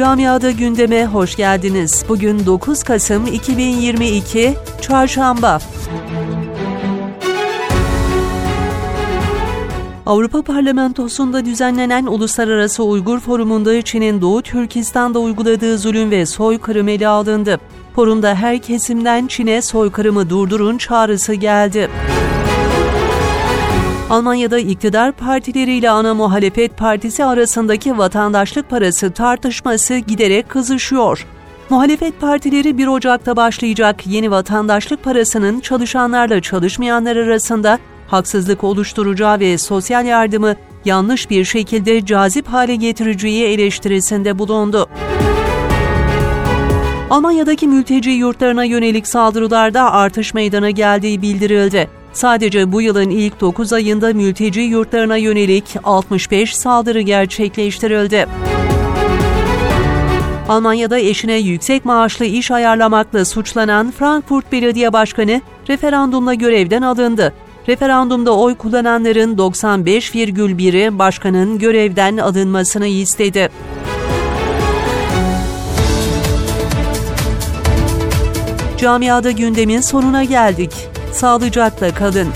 Camiada gündeme hoş geldiniz. Bugün 9 Kasım 2022 Çarşamba. Avrupa Parlamentosu'nda düzenlenen Uluslararası Uygur Forumu'nda Çin'in Doğu Türkistan'da uyguladığı zulüm ve soykırım ele alındı. Forumda her kesimden Çin'e soykırımı durdurun çağrısı geldi. Almanya'da iktidar partileriyle ana muhalefet partisi arasındaki vatandaşlık parası tartışması giderek kızışıyor. Muhalefet partileri 1 Ocak'ta başlayacak yeni vatandaşlık parasının çalışanlarla çalışmayanlar arasında haksızlık oluşturacağı ve sosyal yardımı yanlış bir şekilde cazip hale getireceği eleştirisinde bulundu. Almanya'daki mülteci yurtlarına yönelik saldırılarda artış meydana geldiği bildirildi. Sadece bu yılın ilk 9 ayında mülteci yurtlarına yönelik 65 saldırı gerçekleştirildi. Almanya'da eşine yüksek maaşlı iş ayarlamakla suçlanan Frankfurt Belediye Başkanı referandumla görevden alındı. Referandumda oy kullananların 95,1'i başkanın görevden alınmasını istedi. Camiada gündemin sonuna geldik. Sağlıcakla kalın.